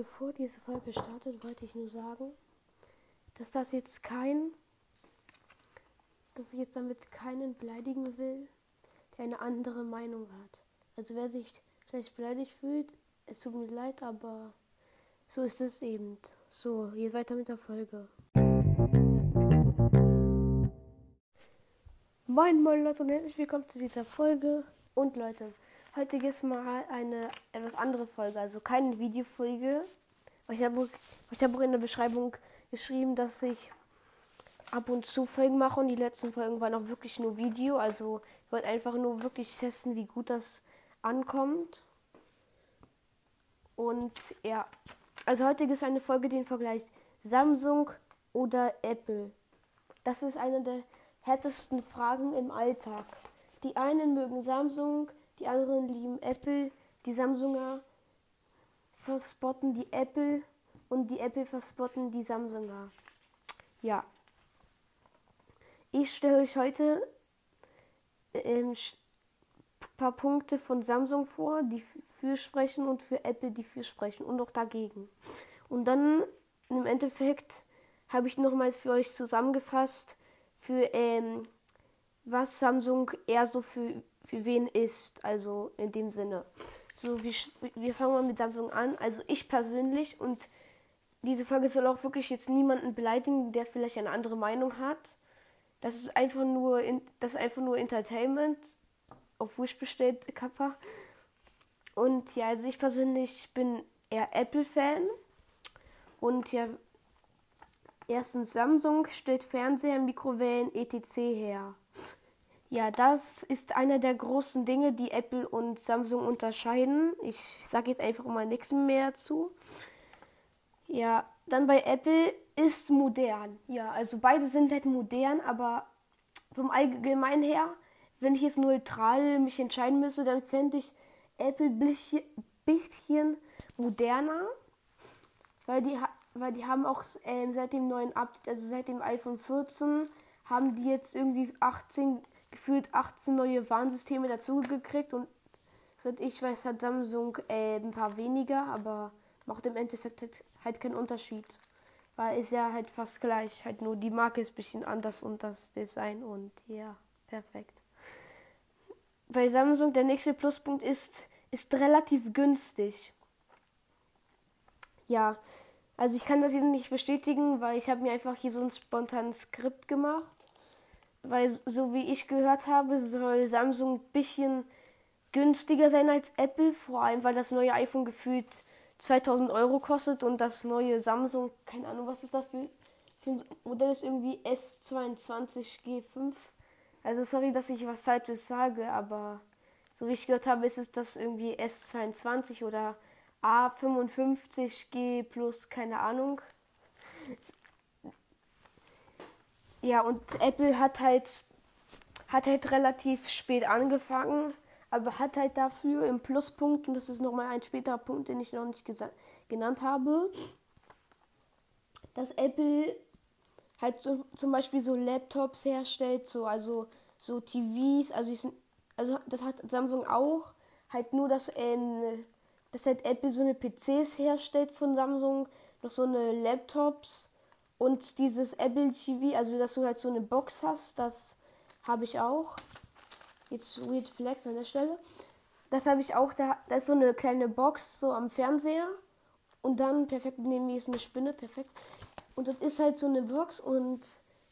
bevor diese Folge startet, wollte ich nur sagen, dass das jetzt kein, dass ich jetzt damit keinen beleidigen will, der eine andere Meinung hat. Also wer sich vielleicht beleidigt fühlt, es tut mir leid, aber so ist es eben. So, geht weiter mit der Folge. Moin moin Leute und herzlich willkommen zu dieser Folge. Und Leute, heute ist mal eine etwas andere Folge, also keine Videofolge. Ich habe ich hab auch in der Beschreibung geschrieben, dass ich ab und zu Folgen mache und die letzten Folgen waren auch wirklich nur Video. Also ich wollte einfach nur wirklich testen, wie gut das ankommt. Und ja, also heute ist eine Folge, die vergleicht Samsung oder Apple. Das ist eine der härtesten Fragen im Alltag. Die einen mögen Samsung, die anderen lieben Apple. Die Samsunger verspotten die Apple und die Apple verspotten die Samsunger. Ja. Ich stelle euch heute ähm, paar Punkte von Samsung vor, die für sprechen und für Apple, die für sprechen und auch dagegen. Und dann im Endeffekt habe ich nochmal für euch zusammengefasst, für ähm, was Samsung eher so für, für wen ist, also in dem Sinne. So, wir, wir fangen mal mit Samsung an. Also ich persönlich und diese Folge soll auch wirklich jetzt niemanden beleidigen, der vielleicht eine andere Meinung hat. Das ist einfach nur, das ist einfach nur Entertainment auf Wish bestellt, Kappa. Und ja, also ich persönlich bin eher Apple-Fan. Und ja, erstens Samsung stellt Fernseher, Mikrowellen, etc. her. Ja, das ist einer der großen Dinge, die Apple und Samsung unterscheiden. Ich sage jetzt einfach mal nichts mehr dazu. Ja, dann bei Apple ist modern. Ja, also beide sind halt modern, aber vom Allgemeinen her wenn ich jetzt neutral mich entscheiden müsste, dann fände ich Apple ein bisschen moderner, weil die, weil die haben auch äh, seit dem neuen Update, also seit dem iPhone 14, haben die jetzt irgendwie 18, gefühlt 18 neue Warnsysteme dazugekriegt und seit ich weiß, hat Samsung äh, ein paar weniger, aber macht im Endeffekt halt, halt keinen Unterschied. Weil ist ja halt fast gleich, halt nur die Marke ist ein bisschen anders und das Design und ja, perfekt bei Samsung der nächste Pluspunkt ist, ist relativ günstig. Ja, also ich kann das hier nicht bestätigen, weil ich habe mir einfach hier so ein spontanes Skript gemacht. Weil so wie ich gehört habe, soll Samsung ein bisschen günstiger sein als Apple, vor allem weil das neue iPhone gefühlt 2000 Euro kostet und das neue Samsung, keine Ahnung, was ist das für, für ein Modell ist irgendwie S22 G5 also sorry, dass ich was Falsches sage, aber so wie ich gehört habe, ist es das irgendwie S22 oder A55G plus keine Ahnung. Ja, und Apple hat halt hat halt relativ spät angefangen, aber hat halt dafür im Pluspunkt, und das ist nochmal ein späterer Punkt, den ich noch nicht genannt habe, dass Apple halt so, zum Beispiel so Laptops herstellt, so also so TVs, also ich, also das hat Samsung auch, halt nur dass ähm, dass halt Apple so eine PCs herstellt von Samsung, noch so eine Laptops und dieses Apple TV, also dass du halt so eine Box hast, das habe ich auch. Jetzt Weird Flex an der Stelle. Das habe ich auch, da, da ist so eine kleine Box so am Fernseher und dann perfekt neben mir ist eine Spinne, perfekt. Und das ist halt so eine Box und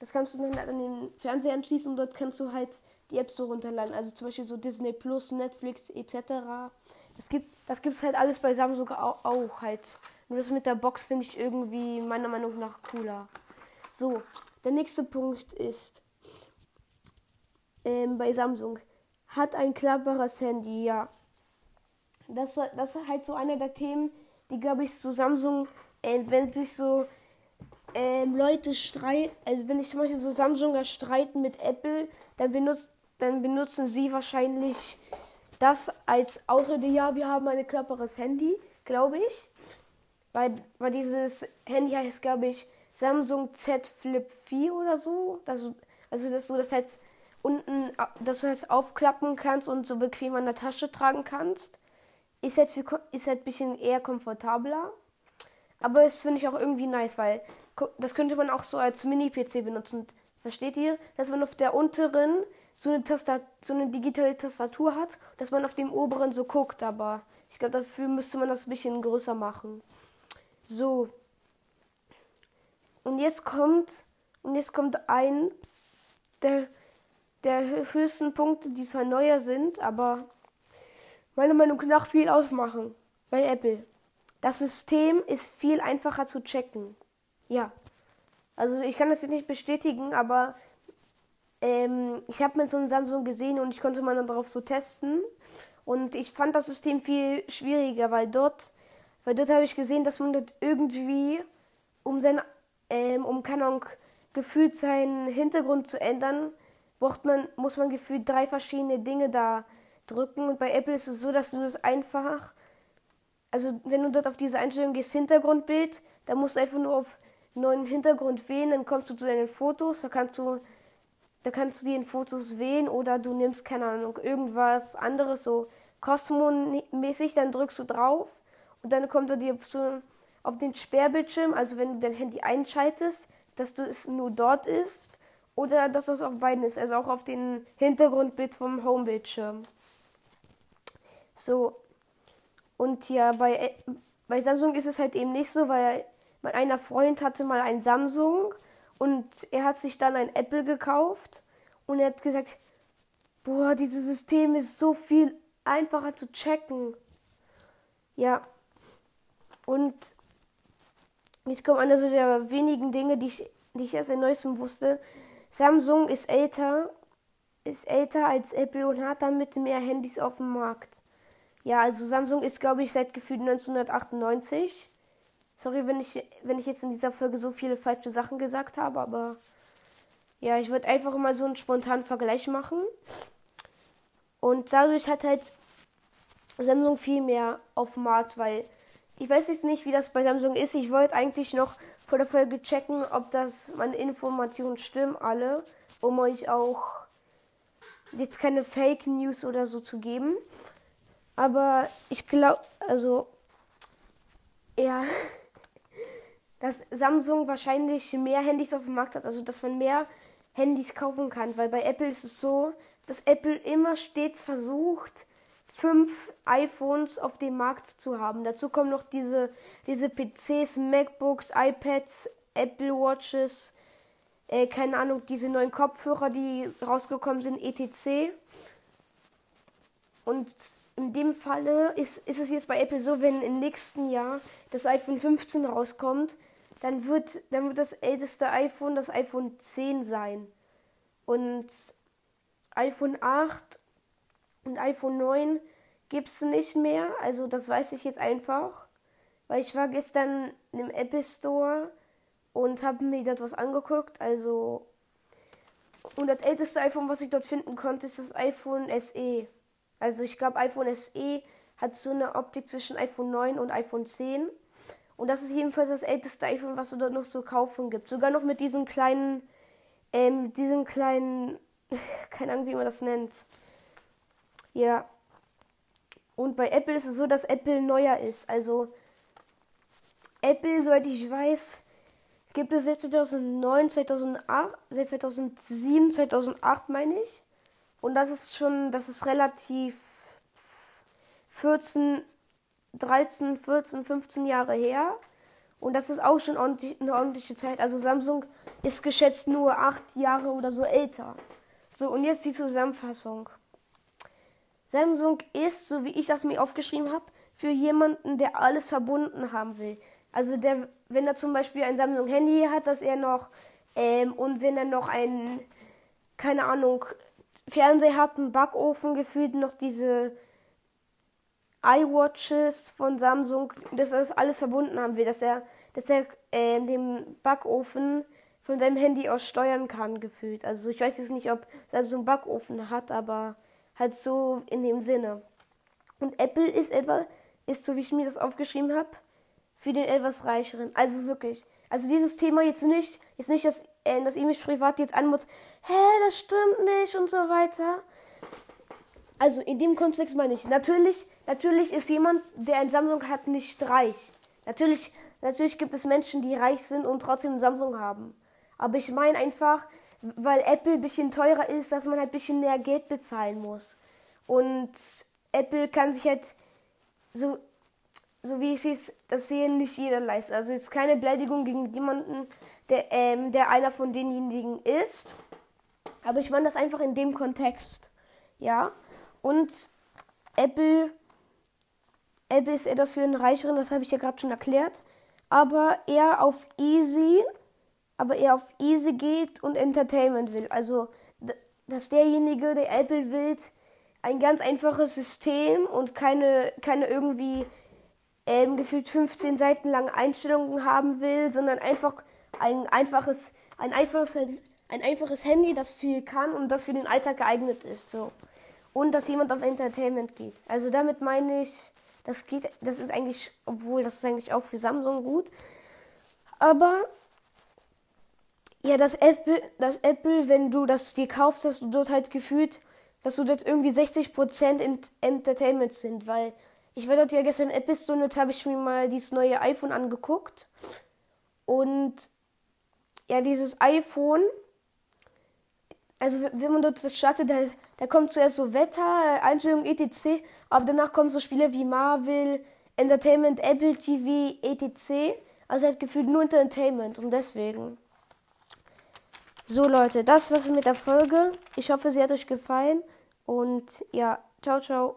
das kannst du dann halt an den Fernseher anschließen und dort kannst du halt die Apps so runterladen. Also zum Beispiel so Disney Plus, Netflix etc. Das gibt das gibt's halt alles bei Samsung auch, auch halt. Nur das mit der Box finde ich irgendwie meiner Meinung nach cooler. So, der nächste Punkt ist ähm, bei Samsung hat ein klappbares Handy, ja. Das, das ist halt so einer der Themen, die glaube ich zu Samsung, äh, wenn sich so ähm, Leute streiten, also wenn ich zum Beispiel so Samsunger streiten mit Apple, dann, benutzt, dann benutzen sie wahrscheinlich das als Ausrede, ja, wir haben ein klapperes Handy, glaube ich. Weil, weil dieses Handy heißt, glaube ich, Samsung Z Flip 4 oder so. Das, also, dass du das halt unten, dass du das aufklappen kannst und so bequem an der Tasche tragen kannst. Ist halt, für, ist halt ein bisschen eher komfortabler. Aber es finde ich auch irgendwie nice, weil das könnte man auch so als Mini-PC benutzen. Versteht ihr? Dass man auf der unteren so eine, Tastat so eine digitale Tastatur hat, dass man auf dem oberen so guckt, aber ich glaube, dafür müsste man das ein bisschen größer machen. So. Und jetzt kommt, und jetzt kommt ein der, der höchsten Punkte, die zwar neuer sind, aber meiner Meinung nach viel ausmachen bei Apple. Das System ist viel einfacher zu checken. Ja. Also ich kann das jetzt nicht bestätigen, aber ähm, ich habe mit so einem Samsung gesehen und ich konnte mal darauf so testen. Und ich fand das System viel schwieriger, weil dort, weil dort habe ich gesehen, dass man dort irgendwie, um sein, ähm, um keine Ahnung, gefühlt seinen Hintergrund zu ändern, braucht man, muss man gefühlt drei verschiedene Dinge da drücken. Und bei Apple ist es so, dass du das einfach, also wenn du dort auf diese Einstellung gehst, Hintergrundbild, dann musst du einfach nur auf neuen Hintergrund wählen, dann kommst du zu deinen Fotos, da kannst du, da kannst du die in Fotos wählen oder du nimmst, keine Ahnung, irgendwas anderes, so Cosmo-mäßig, dann drückst du drauf und dann kommt er dir so auf den Sperrbildschirm, also wenn du dein Handy einschaltest, dass du es nur dort ist oder dass es auf beiden ist, also auch auf den Hintergrundbild vom Homebildschirm. So. Und ja, bei, bei Samsung ist es halt eben nicht so, weil mein einer Freund hatte mal ein Samsung und er hat sich dann ein Apple gekauft und er hat gesagt, boah, dieses System ist so viel einfacher zu checken. Ja. Und jetzt kommt einer so der wenigen Dinge, die ich, die ich erst in neuestem wusste. Samsung ist älter, ist älter als Apple und hat damit mehr Handys auf dem Markt. Ja, also Samsung ist, glaube ich, seit gefühlt 1998. Sorry, wenn ich, wenn ich jetzt in dieser Folge so viele falsche Sachen gesagt habe, aber ja, ich würde einfach mal so einen spontanen Vergleich machen. Und dadurch hat halt Samsung viel mehr auf dem Markt, weil ich weiß jetzt nicht, wie das bei Samsung ist. Ich wollte eigentlich noch vor der Folge checken, ob das meine Informationen stimmen, alle, um euch auch jetzt keine Fake News oder so zu geben. Aber ich glaube, also, ja, dass Samsung wahrscheinlich mehr Handys auf dem Markt hat, also dass man mehr Handys kaufen kann, weil bei Apple ist es so, dass Apple immer stets versucht, fünf iPhones auf dem Markt zu haben. Dazu kommen noch diese, diese PCs, MacBooks, iPads, Apple Watches, äh, keine Ahnung, diese neuen Kopfhörer, die rausgekommen sind, etc. Und in dem Falle ist, ist es jetzt bei Apple so, wenn im nächsten Jahr das iPhone 15 rauskommt, dann wird, dann wird das älteste iPhone das iPhone 10 sein. Und iPhone 8 und iPhone 9 gibt es nicht mehr. Also das weiß ich jetzt einfach. Weil ich war gestern im Apple Store und habe mir dort was angeguckt. Also und das älteste iPhone, was ich dort finden konnte, ist das iPhone SE. Also ich glaube, iPhone SE hat so eine Optik zwischen iPhone 9 und iPhone 10. Und das ist jedenfalls das älteste iPhone, was es dort noch zu kaufen gibt. Sogar noch mit diesen kleinen, ähm, diesen kleinen, keine Ahnung, wie man das nennt. Ja. Und bei Apple ist es so, dass Apple neuer ist. Also Apple, soweit ich weiß, gibt es seit 2009, 2008, seit 2007, 2008 meine ich. Und das ist schon, das ist relativ 14, 13, 14, 15 Jahre her. Und das ist auch schon ordentlich, eine ordentliche Zeit. Also Samsung ist geschätzt nur 8 Jahre oder so älter. So, und jetzt die Zusammenfassung. Samsung ist, so wie ich das mir aufgeschrieben habe, für jemanden, der alles verbunden haben will. Also der, wenn er zum Beispiel ein Samsung Handy hat, dass er noch ähm, und wenn er noch ein, keine Ahnung, Fernseher hat, einen Backofen, gefühlt noch diese iWatches von Samsung, dass er das alles verbunden haben will, dass er, dass er äh, den Backofen von seinem Handy aus steuern kann, gefühlt. Also ich weiß jetzt nicht, ob Samsung Backofen hat, aber halt so in dem Sinne. Und Apple ist etwa, ist so wie ich mir das aufgeschrieben habe, für den etwas reicheren. Also wirklich. Also dieses Thema jetzt nicht, jetzt nicht, dass, äh, dass ihr mich privat jetzt anmutzt, hä, das stimmt nicht und so weiter. Also in dem Kontext meine ich, natürlich, natürlich ist jemand, der ein Samsung hat, nicht reich. Natürlich natürlich gibt es Menschen, die reich sind und trotzdem Samsung haben. Aber ich meine einfach, weil Apple ein bisschen teurer ist, dass man halt ein bisschen mehr Geld bezahlen muss. Und Apple kann sich halt so, so wie ich es das sehe, nicht jeder leisten. Also jetzt keine Beleidigung gegen jemanden, der, ähm, der einer von denjenigen ist. Aber ich meine das einfach in dem Kontext. Ja. Und Apple, Apple ist etwas für einen Reicheren, das habe ich ja gerade schon erklärt. Aber eher auf Easy, aber eher auf Easy geht und Entertainment will. Also, dass derjenige, der Apple will, ein ganz einfaches System und keine, keine irgendwie ähm, gefühlt 15 Seiten lange Einstellungen haben will, sondern einfach ein einfaches, ein einfaches, ein einfaches Handy, das viel kann und das für den Alltag geeignet ist. So. Und dass jemand auf Entertainment geht. Also damit meine ich, das geht, das ist eigentlich, obwohl das ist eigentlich auch für Samsung gut. Aber ja, das Apple, das Apple, wenn du das dir kaufst, hast du dort halt gefühlt dass so dort irgendwie 60% in Entertainment sind, weil ich war dort ja gestern in Episode, habe ich mir mal dieses neue iPhone angeguckt und ja, dieses iPhone, also wenn man dort das startet, da, da kommt zuerst so Wetter, Einstellungen etc., aber danach kommen so Spiele wie Marvel, Entertainment, Apple TV, etc., also halt gefühlt nur Entertainment und deswegen. So Leute, das war's mit der Folge. Ich hoffe, sie hat euch gefallen. Und ja, ciao, ciao.